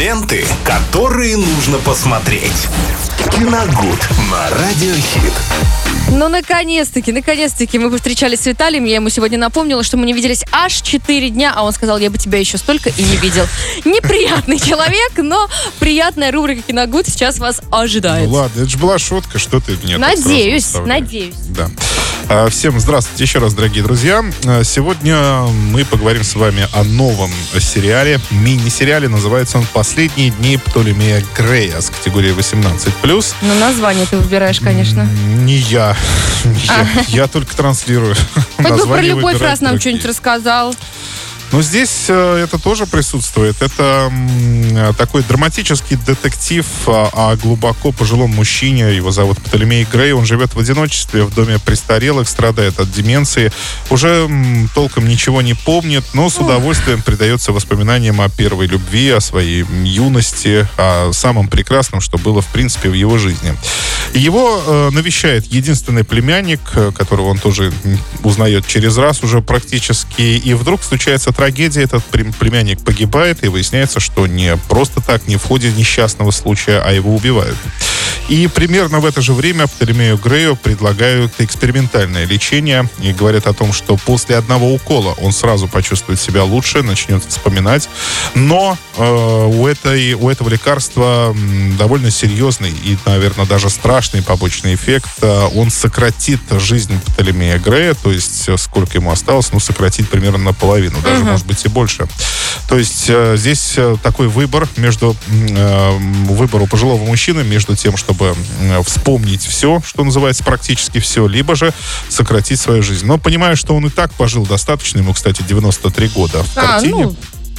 Ленты, которые нужно посмотреть. Киногуд на Радиохит. Ну, наконец-таки, наконец-таки мы повстречались с Виталием. Я ему сегодня напомнила, что мы не виделись аж 4 дня, а он сказал, я бы тебя еще столько и не видел. Неприятный человек, но приятная рубрика «Киногуд» сейчас вас ожидает. Ну ладно, это же была шутка, что ты мне Надеюсь, надеюсь. Да. А, Всем здравствуйте еще раз, дорогие друзья. А, Сегодня мы поговорим с вами о новом сериале, мини-сериале. Называется он «Последние дни Птолемея Грея» с категории 18+. Ну, название ты выбираешь, конечно. Не я. Не я. Я только транслирую. Хоть бы про любовь раз нам что-нибудь рассказал. Но здесь э, это тоже присутствует. Это э, такой драматический детектив а, о глубоко пожилом мужчине. Его зовут Птолемей Грей. Он живет в одиночестве в доме престарелых, страдает от деменции. Уже толком ничего не помнит, но с удовольствием предается воспоминаниям о первой любви, о своей юности, о самом прекрасном, что было, в принципе, в его жизни. Его э, навещает единственный племянник, которого он тоже узнает через раз уже практически. И вдруг случается трагедия, этот плем- племянник погибает, и выясняется, что не просто так, не в ходе несчастного случая, а его убивают. И примерно в это же время Птолемею Грею предлагают экспериментальное лечение и говорят о том, что после одного укола он сразу почувствует себя лучше, начнет вспоминать. Но э, у, этой, у этого лекарства довольно серьезный и, наверное, даже страшный побочный эффект. Э, Он сократит жизнь Птолемея Грея, то есть э, сколько ему осталось, ну, сократит примерно наполовину, даже, может быть, и больше. То есть э, здесь э, такой выбор между э, выбор у пожилого мужчины между тем, чтобы вспомнить все, что называется, практически все, либо же сократить свою жизнь. Но понимаю, что он и так пожил достаточно, ему, кстати, 93 года в А, картине. ну,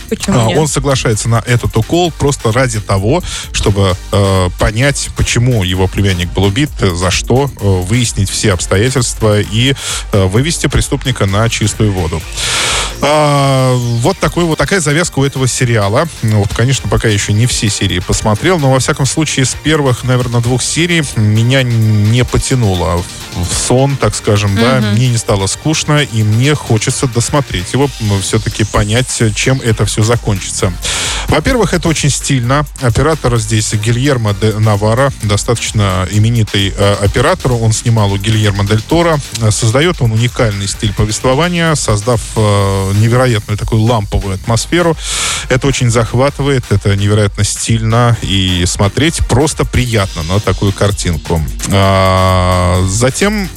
почему А, нет? Он соглашается на этот укол просто ради того, чтобы э, понять, почему его племянник был убит, за что, э, выяснить все обстоятельства и э, вывести преступника на чистую воду. А, вот такой вот такая завязка у этого сериала. Ну, Вот, конечно, пока еще не все серии посмотрел, но во всяком случае с первых, наверное, двух серий меня не потянуло в в сон, так скажем, да, мне не стало скучно, и мне хочется досмотреть его, все-таки понять, чем это все закончится. Во-первых, это очень стильно. Оператор здесь Гильермо де Навара, достаточно именитый э, оператор. Он снимал у Гильермо Дель Торо. Создает он уникальный стиль повествования, создав э, невероятную такую ламповую атмосферу. Это очень захватывает, это невероятно стильно, и смотреть просто приятно на такую картинку. А, затем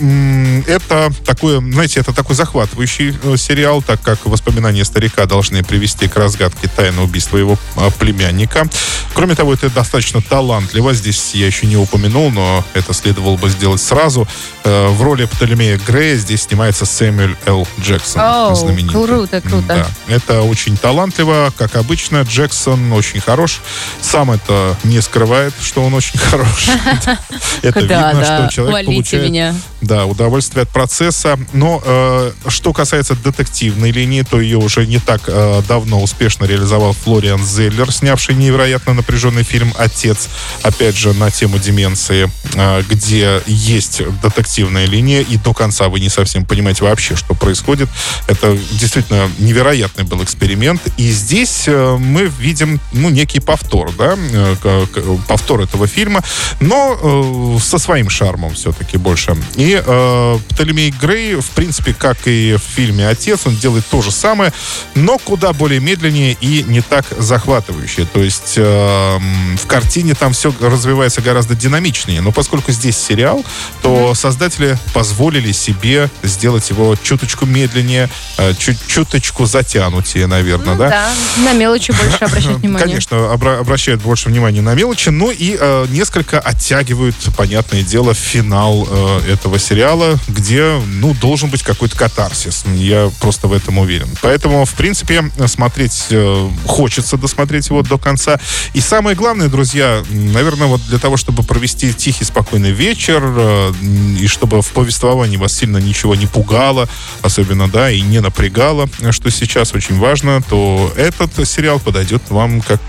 это такое, знаете, это такой захватывающий э, сериал, так как воспоминания старика должны привести к разгадке тайны убийства его а, племянника. Кроме того, это достаточно талантливо. Здесь я еще не упомянул, но это следовало бы сделать сразу. Э, В роли Птолемея Грея здесь снимается Сэмюэль Л. Джексон. Оу, знаменитый. круто, круто. Да. Это очень талантливо, как обычно. Джексон очень хорош. Сам это не скрывает, что он очень хорош. Это видно, что человек получает. Да, удовольствие от процесса. Но э, что касается детективной линии, то ее уже не так э, давно успешно реализовал Флориан Зеллер, снявший невероятно напряженный фильм «Отец», опять же, на тему деменции, э, где есть детективная линия, и до конца вы не совсем понимаете вообще, что происходит. Это действительно невероятный был эксперимент. И здесь э, мы видим, ну, некий повтор, да, э, повтор этого фильма, но э, со своим шармом все-таки больше. И э, Птолемей Грей, в принципе, как и в фильме «Отец», он делает то же самое, но куда более медленнее и не так захватывающе. То есть э, в картине там все развивается гораздо динамичнее. Но поскольку здесь сериал, то создатели позволили себе сделать его чуточку медленнее, э, чуть чуточку затянутее, наверное, Ну да? да, на мелочи больше обращать внимание. Конечно, обра- обращают больше внимания на мелочи, ну и э, несколько оттягивают, понятное дело, финал э, этого сериала, где, ну, должен быть какой-то катарсис. Я просто в этом уверен. Поэтому, в принципе, смотреть э, хочется досмотреть его до конца. И самое главное, друзья, наверное, вот для того, чтобы провести тихий, спокойный вечер, э, и чтобы в повествовании вас сильно ничего не пугало, особенно, да, и не напрягало, что сейчас очень важно, то этот сериал подойдет вам как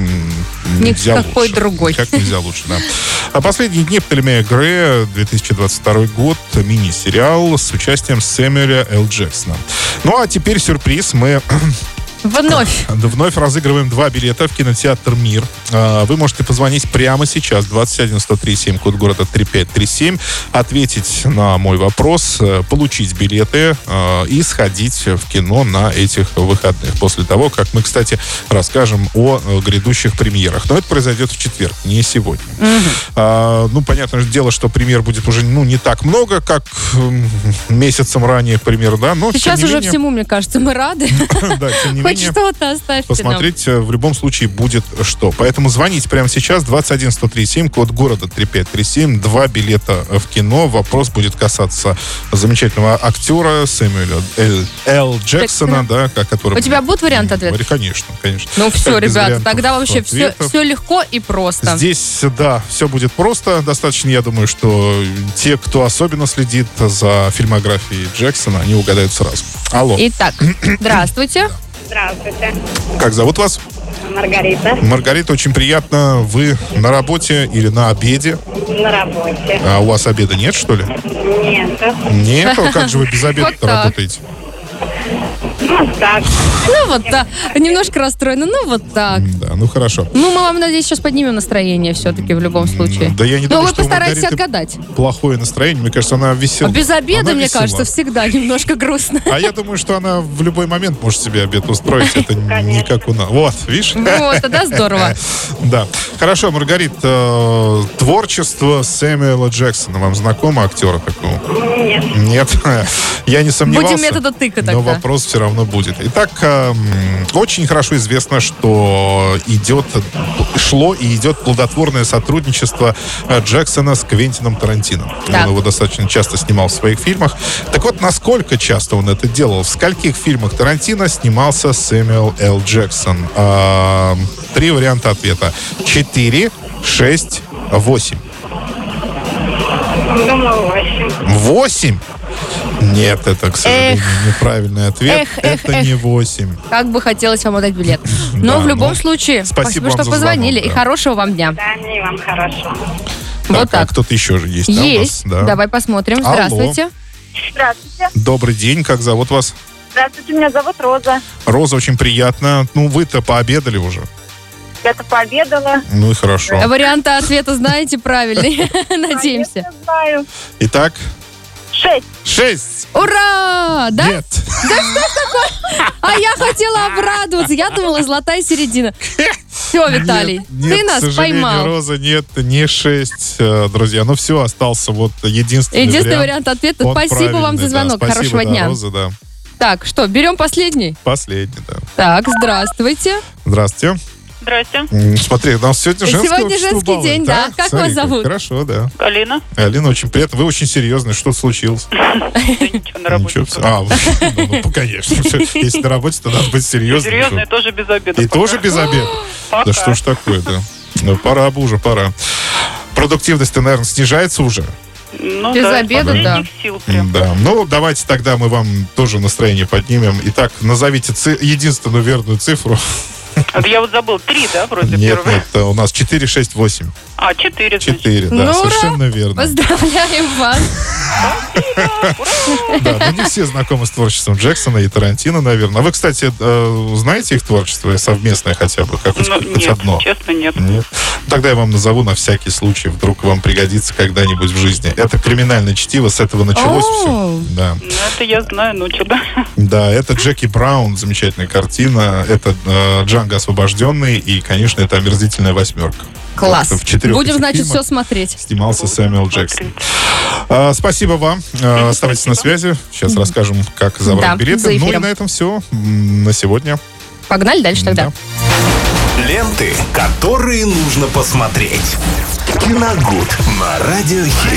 нельзя Никакой лучше. другой. Как нельзя лучше, да. А последние дни Птолемея Грея, 2022 год, мини-сериал с участием Сэмюэля Л. Джексона. Ну, а теперь сюрприз. Мы Вновь. вновь разыгрываем два билета в кинотеатр «Мир». А, Вы можете позвонить прямо сейчас, 21 103 7, код города 3537, ответить на мой вопрос, э, получить билеты э, и сходить в кино на этих выходных. После того, как мы, кстати, расскажем о э, грядущих премьерах. Но это произойдет в четверг, не сегодня. А, ну, понятное дело, что премьер будет уже ну, не так много, как месяцем ранее, к примеру, да, но Сейчас уже менее- всему, мне кажется, мы рады. да, тем не Хоть что-то оставьте нам. посмотреть э, в любом случае будет что. Поэтому звоните прямо сейчас, 21 137, код города 3537, два билета в кино. Вопрос будет касаться замечательного актера Сэмюэля Л. Л. Джексона, да, ко- который... У тебя будут варианты ответа? Конечно, конечно. Ну все, ребята, тогда вообще все, все легко и просто. Здесь, да, все будет просто. Достаточно, я думаю, что те, кто особенно следит за фильмографией Джексона, они угадают сразу. Алло, Итак, здравствуйте. Здравствуйте, как зовут вас? Маргарита. Маргарита, очень приятно. Вы на работе или на обеде? На работе. А у вас обеда нет, что ли? Нет. Нет? А как же вы без обеда Вот работаете? Ну, так. Ну вот так. Немножко расстроена. Ну вот так. Да, ну хорошо. Ну, мы вам, надеюсь, сейчас поднимем настроение все-таки в любом случае. Да я не Но думаю, вы что постарайтесь отгадать. плохое настроение. Мне кажется, она весела. А без обеда, Она мне весела. кажется, всегда немножко грустно. А я думаю, что она в любой момент может себе обед устроить. Это не как у нас. Вот, видишь? Вот, тогда здорово. Да. Хорошо, Маргарит, э, творчество Сэмюэла Джексона. Вам знакомо актера такого? Нет. Нет, я не сомневался. Будем метода тыка Но тогда. вопрос все равно будет. Итак, эм, очень хорошо известно, что идет, шло и идет плодотворное сотрудничество э, Джексона с Квентином Тарантино. Так. Он его достаточно часто снимал в своих фильмах. Так вот, насколько часто он это делал? В скольких фильмах Тарантино снимался Сэмюэл Л. Джексон? Эм, Три варианта ответа. Четыре, шесть, восемь. Думаю, восемь. Восемь? Нет, это, к сожалению, неправильный ответ. Эх, эх, это эх. не восемь. Как бы хотелось вам отдать билет. Но Да, в любом ну, случае, спасибо спасибо, вам что за позвонили. звонок, И да. хорошего вам дня. Да, мне и вам хорошо. Вот а так. кто-то еще же есть, да, у нас? Есть. Да. Давай посмотрим. Алло. Здравствуйте. Здравствуйте. Добрый день, как зовут вас? Здравствуйте, меня зовут Роза. Роза, очень приятно. Ну, вы-то пообедали уже. Я-то пообедала. Ну и хорошо. Варианты ответа знаете правильные. Надеемся. Знаю. Итак, Шесть. шесть. Ура! Да? Нет. А я хотела обрадоваться. Я думала, золотая середина. Все, Виталий, Нет, нет, ты к нас сожалению, поймал. Роза, нет, не шесть, э, друзья. Ну все, остался вот единственный Единственный вариант. вариант ответа. Он Спасибо вам за да. звонок. Спасибо, Хорошего да, дня. Роза, да. Так, что, берем последний? Последний, да. Так, здравствуйте. Здравствуйте. Здрасте, М, Смотри, у нас сегодня женское Сегодня женский балует, день, да. Как вас Смотри, зовут? Хорошо, да. Галина. Алина, очень приятно. Вы очень серьезны. Что случилось? Да ничего, на работе. А, ну, ну, конечно. Если на работе, то надо быть серьезным. Серьезно, и тоже без обеда. И тоже без обеда. Да что ж такое, да. Ну, пора бы уже, пора. Продуктивность-то, наверное, снижается уже. Ну, Без да, обеда, да. последних сил прям. Да. Ну, давайте тогда мы вам тоже настроение поднимем. Итак, назовите ци- единственную верную цифру. А Я вот забыл, три, да, вроде Нет, первый? нет, у нас 4, 6, 8. А, четыре, значит. 4, да, Ну, ура! совершенно верно. Поздравляем вас. Да, ну не все знакомы с творчеством Джексона и Тарантино, наверное. А вы, кстати, э, знаете их творчество совместное хотя бы? Как Ну, хоть нет, одно? честно, нет. Нет. Тогда я вам назову на всякий случай, вдруг вам пригодится когда-нибудь в жизни. Это криминальное чтиво, с этого началось все. Да. Ну, это я знаю, ну, что-то. да, это Джеки Браун, замечательная картина. Это э, Джанго освобожденный, и, конечно, это омерзительная восьмерка. Класс. В четырех Будем, значит, все смотреть. Снимался Сэмюэл Джексон. А, спасибо вам. А, оставайтесь на связи. Сейчас расскажем, как забрать Да, за билеты. Ну и на этом все на сегодня. Погнали дальше тогда. Да. Ленты, которые нужно посмотреть. Киногуд на радиохит.